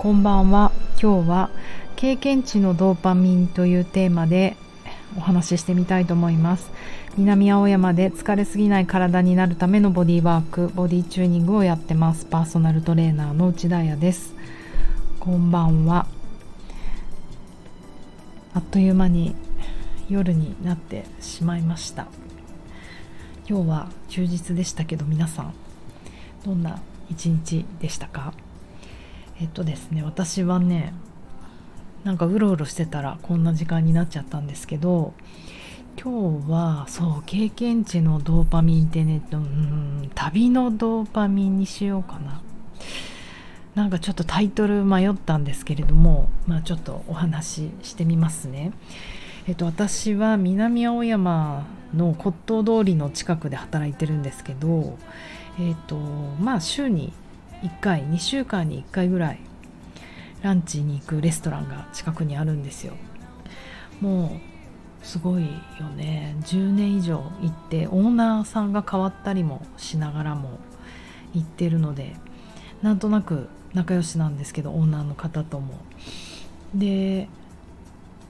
こんばんは。今日は経験値のドーパミンというテーマでお話ししてみたいと思います。南青山で疲れすぎない体になるためのボディワークボディチューニングをやってます。パーソナルトレーナーの内田彩です。こんばんは。あっという間に夜になってしまいました。今日は休日でしたけど皆さんどんな一日でしたか？えっとですね私はねなんかうろうろしてたらこんな時間になっちゃったんですけど今日はそう経験値のドーパミンってねうん旅のドーパミンにしようかな。なんかちょっとタイトル迷ったんですけれどもまあちょっとお話ししてみますね。えっと私は南青山の骨董通りの近くで働いてるんですけどえっとまあ週に1回2週間に1回ぐらいランチに行くレストランが近くにあるんですよ。もうすごいよね。10年以上行ってオーナーさんが変わったりもしながらも行ってるのでなんとなく仲良しなんですけどオーナーの方とも。で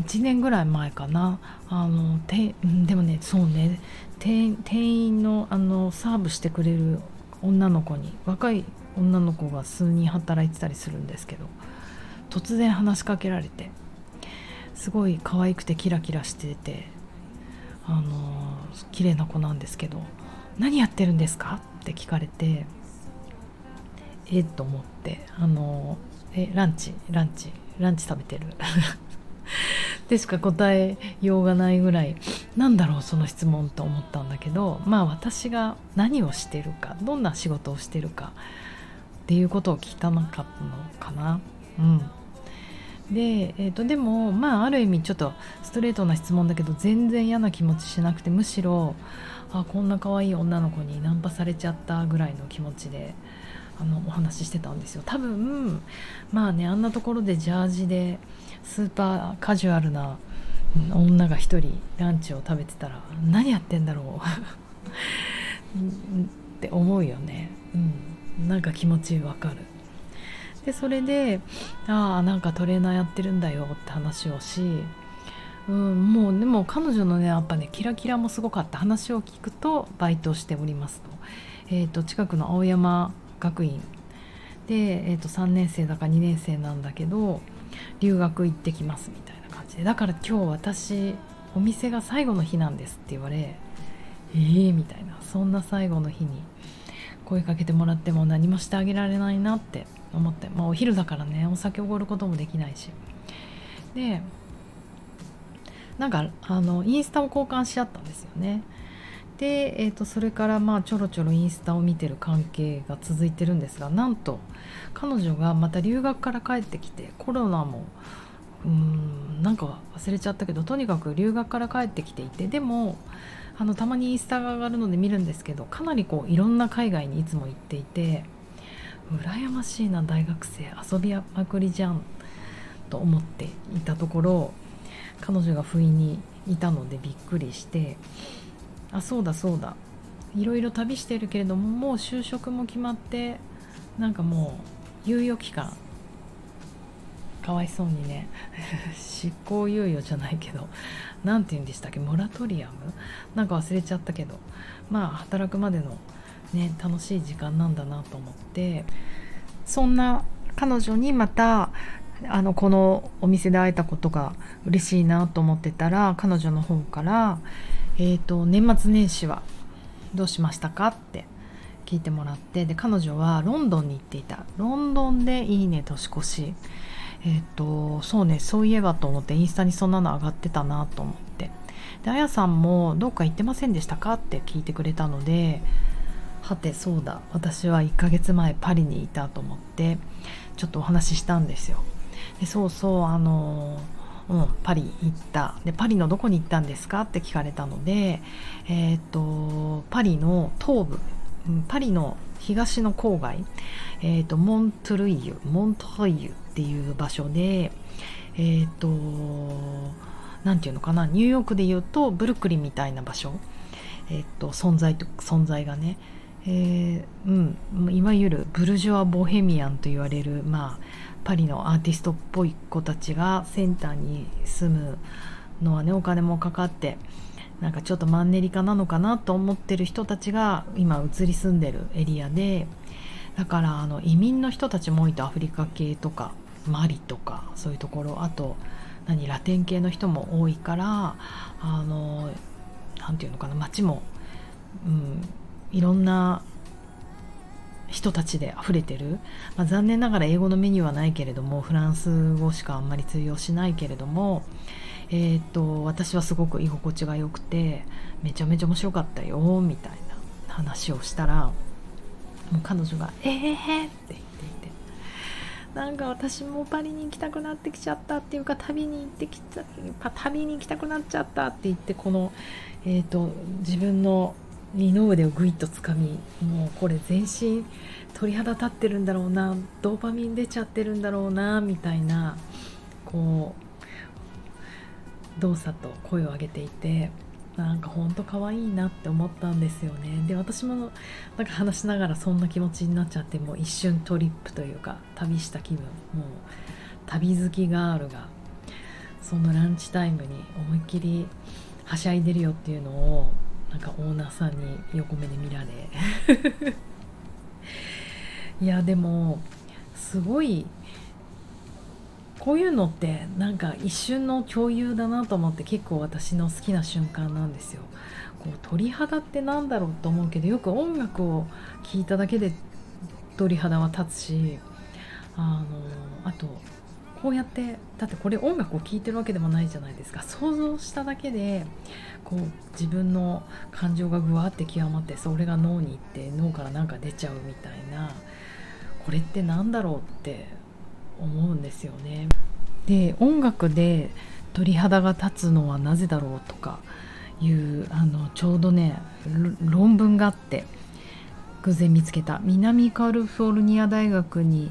1年ぐらい前かな。あのてでもねそうね。店員のあのサーブしてくれる女の子に若い女の子が数人働いてたりするんですけど突然話しかけられてすごい可愛くてキラキラしててあの綺麗な子なんですけど「何やってるんですか?」って聞かれてえっと思ってあのえランチランチランチ食べてる でしか答えようがないぐらいなんだろうその質問と思ったんだけどまあ私が何をしてるかどんな仕事をしてるかっていうことを聞かなかったのかな。うん。で,、えーと、でもまあある意味ちょっとストレートな質問だけど全然嫌な気持ちしなくてむしろあこんな可愛い女の子にナンパされちゃったぐらいの気持ちであのお話ししてたんですよ。多分まあねあんなところでジャージでスーパーカジュアルな女が一人ランチを食べてたら何やってんだろう。って思うよね。うん。なんか気持ちわかる。でそれでああなんかトレーナーやってるんだよって話をし、うん、もうでも彼女のねやっぱねキラキラもすごかった。話を聞くとバイトしておりますと,、えーと、近くの青山学院。で、えーと、3年生だか2年生なんだけど留学行ってきますみたいな感じで。だから今日私お店が最後の日なんですって言われえーみたいな。そんな最後の日に声かけてもらっても何もしてあげられないなって思って、まあ、お昼だからねお酒おごることもできないし。でなんかあのインスタを交換し合ったんですよね。で、えーと、それからまあちょろちょろインスタを見てる関係が続いてるんですがなんと彼女がまた留学から帰ってきてコロナもうんなんか忘れちゃったけどとにかく留学から帰ってきていてでもあのたまにインスタが上がるので見るんですけどかなりこういろんな海外にいつも行っていて羨ましいな大学生遊びまくりじゃんと思っていたところ彼女が不意にいたのでびっくりしてあそうだそうだいろいろ旅してるけれどももう就職も決まってなんかもう猶予期間かわいそうにね。執行猶予じゃないけど。何て言うんでしたっけ？モラトリアム？なんか忘れちゃったけど。まあ働くまでのね楽しい時間なんだなと思って。そんな彼女にまたあのこのお店で会えたことが嬉しいなと思ってたら彼女の方から「えーと、年末年始はどうしましたか?」って聞いてもらって。で彼女はロンドンに行っていた。ロンドンでいいね年越し。えっ、ー、とそうねそういえばと思ってインスタにそんなの上がってたなと思って。であやさんもどっか行ってませんでしたか？って聞いてくれたのではてそうだ。私は1ヶ月前パリにいたと思ってちょっとお話ししたんですよ。でそうそうあのうん、パリ行った。でパリのどこに行ったんですか？って聞かれたので、えーと、パリの東部。パリの東の郊外、えーと、モントルイユモントルイユっていう場所でえっ、ー、と何て言うのかなニューヨークで言うとブルックリンみたいな場所、えーと存在と存在がね。えー、うん、いわゆるブルジョア・ボヘミアンと言われる、まあ、パリのアーティストっぽい子たちがセンターに住むのはねお金もかかってなんかちょっとマンネリ化なのかなと思ってる人たちが今移り住んでるエリアでだからあの移民の人たちも多いとアフリカ系とかマリとかそういうところあと何ラテン系の人も多いからあの何て言うのかな街も、うん、いろんな人たちで溢れてる、まあ、残念ながら英語のメニューはないけれどもフランス語しかあんまり通用しないけれども、えーと、私はすごく居心地が良くてめちゃめちゃ面白かったよみたいな話をしたらもう彼女が「ええー、って言っていてなんか私もパリに行きたくなってきちゃったっていうか旅に行ってきた旅に行きたくなっちゃったって言ってこの、えーと自分の二の腕をぐいっとつかみもうこれ全身鳥肌立ってるんだろうなドーパミン出ちゃってるんだろうなみたいなこう動作と声を上げていてなんかほんと可愛いなって思ったんですよね。で私もなんか話しながらそんな気持ちになっちゃってもう一瞬トリップというか旅した気分もう旅好きガールがそのランチタイムに思いっきりはしゃいでるよっていうのをなんかオーナーさんに横目で見られ。いやでもすごいこういうのってなんか一瞬の共有だなと思って結構私の好きな瞬間なんですよ。こう鳥肌ってなんだろうと思うけどよく音楽を聴いただけで鳥肌は立つしあのあとこうやってだってこれ音楽を聴いてるわけでもないじゃないですか想像しただけでこう自分の感情がぐわって極まってそれが脳に行って脳からなんか出ちゃうみたいなこれって何だろうって思うんですよね。で音楽で鳥肌が立つのはなぜだろうとかいうあのちょうどね論文があって偶然見つけた南カリフォルニア大学に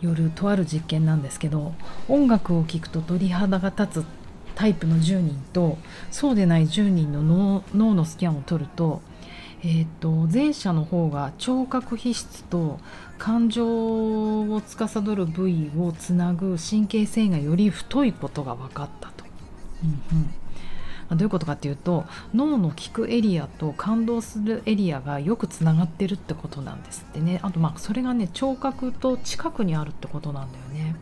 よるとある実験なんですけど音楽を聴くと鳥肌が立つタイプの10人とそうでない10人の脳のスキャンを取ると,、えーと、前者の方が聴覚皮質と感情を司る部位をつなぐ神経繊維がより太いことが分かったと。うんうん。どういうことかっていうと脳の聞くエリアと感動するエリアがよくつながってるってことなんですってね。あとまあそれがね聴覚と近くにあるってことなんだよね。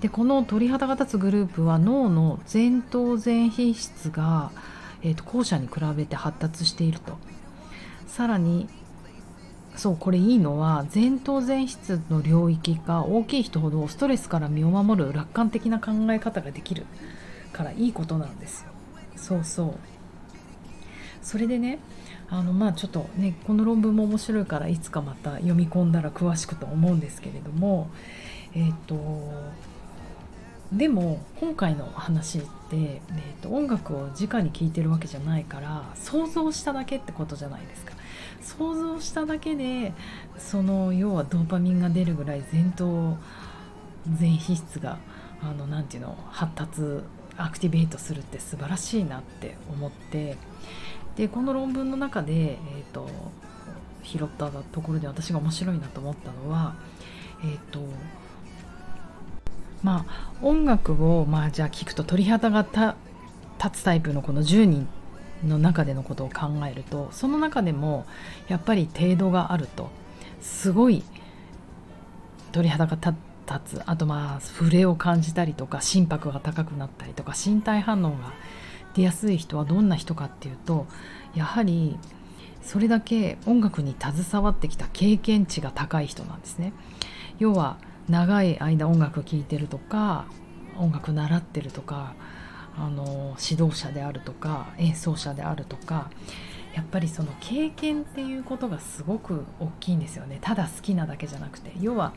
でこの鳥肌が立つグループは脳の前頭前皮質が、えーと、後者に比べて発達していると。さらにそうこれいいのは前頭前室の領域が大きい人ほどストレスから身を守る楽観的な考え方ができる。からいいことなんですよ。そうそう。それでねあのまあちょっとねこの論文も面白いからいつかまた読み込んだら詳しくと思うんですけれどもえっ、ー、とでも今回の話って、えーと、音楽を直に聴いてるわけじゃないから想像しただけってことじゃないですか。想像しただけでその要はドーパミンが出るぐらい前頭前皮質があのなていうの発達アクティベートするって素晴らしいなって思ってでこの論文の中で、えーと、拾ったところで私が面白いなと思ったのは、えーとまあ、音楽を、まあ、じゃあ聴くと鳥肌が立つタイプのこの10人の中でのことを考えるとその中でもやっぱり程度があるとすごい鳥肌が立つあとまあ触れを感じたりとか心拍が高くなったりとか身体反応が出やすい人はどんな人かっていうとやはりそれだけ音楽に携わってきた経験値が高い人なんですね。要は長い間音楽聴いてるとか音楽習ってるとかあの指導者であるとか演奏者であるとかやっぱりその経験っていうことがすごく大きいんですよね。ただ好きなだけじゃなくて要は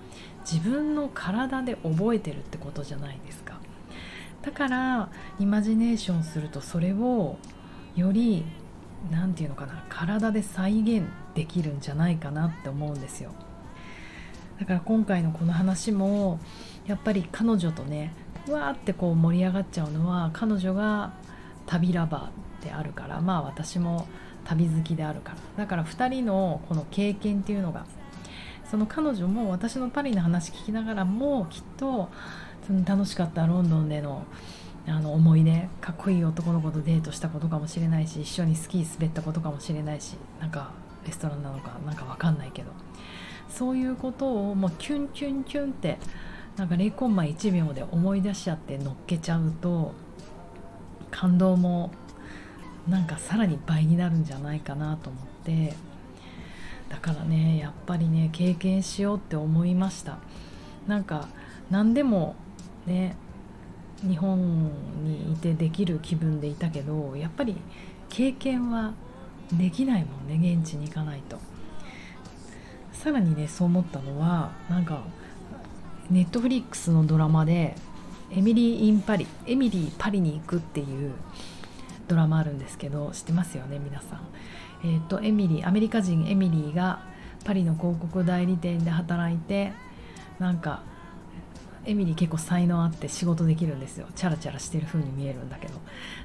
自分の体で覚えてるってことじゃないですか。だからイマジネーションするとそれをより何て言うのかな体で再現できるんじゃないかなって思うんですよ。だから今回のこの話もやっぱり彼女とねわーってこう盛り上がっちゃうのは彼女が旅ラバーであるからまあ私も旅好きであるから。だから2人のこの経験っていうのがその彼女も私のパリの話聞きながらもきっとその楽しかったロンドンでのあの思い出かっこいい男の子とデートしたことかもしれないし一緒にスキー滑ったことかもしれないしなんかレストランなのかなんか分かんないけど。そういうことをもうキュンキュンキュンってなんか0コンマ1秒で思い出しちゃって乗っけちゃうと感動もなんかさらに倍になるんじゃないかなと思ってだからねやっぱりね経験しようって思いました。なんか何でもね日本にいてできる気分でいたけどやっぱり経験はできないもんね現地に行かないと。さらにねそう思ったのはなんかネットフリックスのドラマで「エミリー・イン・パリ」「エミリー・パリに行く」っていうドラマあるんですけど知ってますよね皆さん。えーと、エミリーアメリカ人エミリーがパリの広告代理店で働いてなんかエミリー結構才能あって仕事できるんですよ。チャラチャラしてる風に見えるんだけど。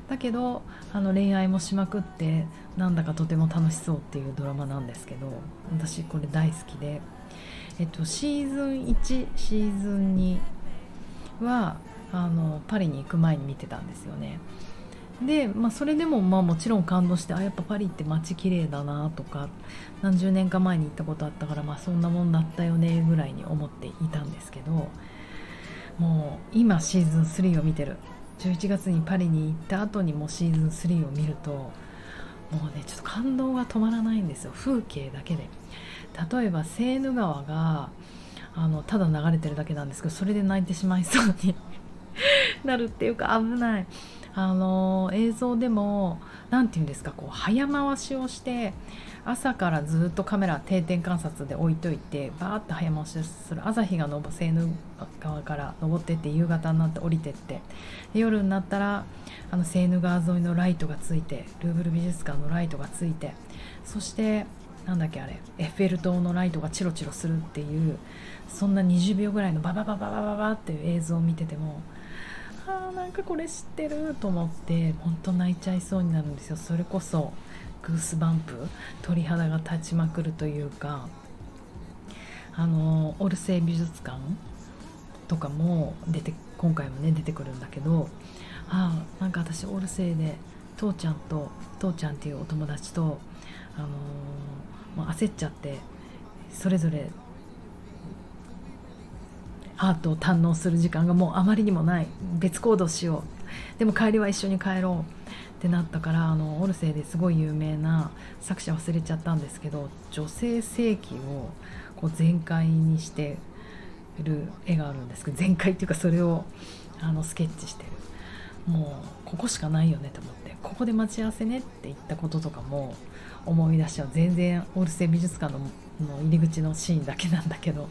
だけどあの恋愛もしまくってなんだかとても楽しそうっていうドラマなんですけど私これ大好きで。えっと、シーズン1シーズン2はあのパリに行く前に見てたんですよね。で、まあ、それでもまあもちろん感動してあやっぱパリって街綺麗だなとか何十年か前に行ったことあったからまあそんなもんだったよねぐらいに思っていたんですけど。もう今シーズン3を見てる。11月にパリに行った後にもシーズン3を見るともうねちょっと感動が止まらないんですよ。風景だけで。例えばセーヌ川があのただ流れてるだけなんですけどそれで泣いてしまいそうに なるっていうか危ない。あの映像でも何て言うんですかこう早回しをして朝からずっとカメラ定点観察で置いといてバーッと早回しする朝日がセーヌ川から登ってって夕方になって降りてって夜になったらあのセーヌ川沿いのライトがついてルーブル美術館のライトがついてそしてなんだっけあれエッフェル塔のライトがチロチロするっていうそんな20秒ぐらいのバババババババっていう映像を見ててもあーなんかこれ知ってると思って本当泣いちゃいそうになるんですよ。それこそグースバンプ鳥肌が立ちまくるというかあのオルセイ美術館とかも出て今回もね出てくるんだけどああなんか私オルセイで父ちゃんと父ちゃんっていうお友達とあのーもう焦っちゃってそれぞれアートを堪能する時間がもうあまりにもない。別行動しよう。でも帰りは一緒に帰ろうってなったからあのオルセイですごい有名な作者忘れちゃったんですけど女性性器をこう全開にしてる絵があるんですけど全開っていうかそれをあのスケッチしてる。もうここしかないよねと思ってここで待ち合わせねって言ったこととかも思い出しちゃう。全然オルセイ美術館のの入り口のシーンだけなんだけど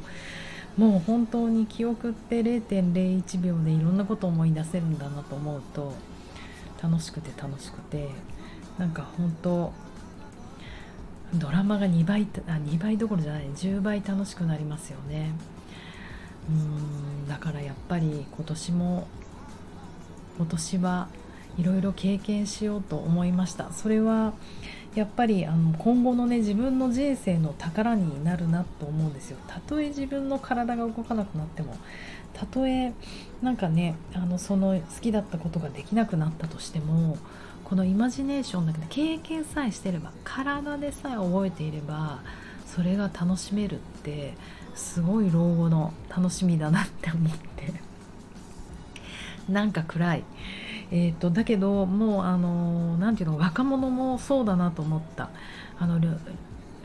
もう本当に記憶って0.01秒でいろんなことを思い出せるんだなと思うと楽しくて楽しくてなんか本当ドラマが2倍あ2倍どころじゃない10倍楽しくなりますよね。うんだからやっぱり今年も今年はいろいろ経験しようと思いました。それはやっぱりあの今後のね自分の人生の宝になるなと思うんですよ。たとえ自分の体が動かなくなってもたとえなんかねあのその好きだったことができなくなったとしてもこのイマジネーションだけで経験さえしてれば体でさえ覚えていればそれが楽しめるってすごい老後の楽しみだなって思って。なんか暗い。えーと、だけどもうあの何ていうの若者もそうだなと思った。あの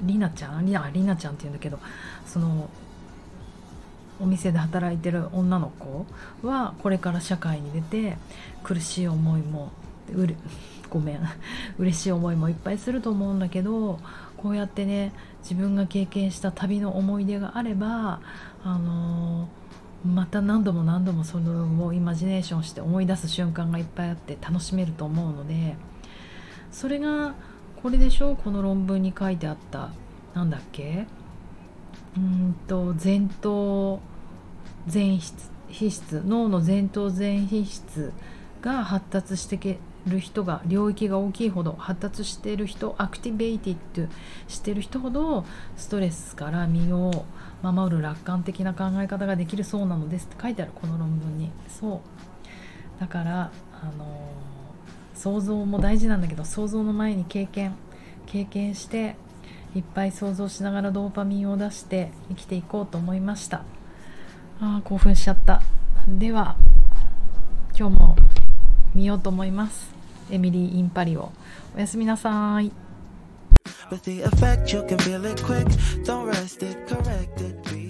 りなちゃん？りなちゃんっていうんだけどそのお店で働いてる女の子はこれから社会に出て苦しい思いもうるごめん。嬉しい思いもいっぱいすると思うんだけどこうやってね自分が経験した旅の思い出があればあのーまた何度も何度もそれをイマジネーションして思い出す瞬間がいっぱいあって楽しめると思うのでそれがこれでしょうこの論文に書いてあった何だっけ？うんと前頭前皮質脳の前頭前皮質が発達してける人が領域が大きいほど発達している人アクティベイティッドしてる人ほどストレスから身を守る楽観的な考え方ができるそうなのですって書いてあるこの論文に。そう。だからあの想像も大事なんだけど想像の前に経験。経験していっぱい想像しながらドーパミンを出して生きていこうと思いました。あー興奮しちゃった。では今日も見ようと思います。エミリー・インパリオおやすみなさい。With the effect, you can feel it quick. Don't rest it, correct it.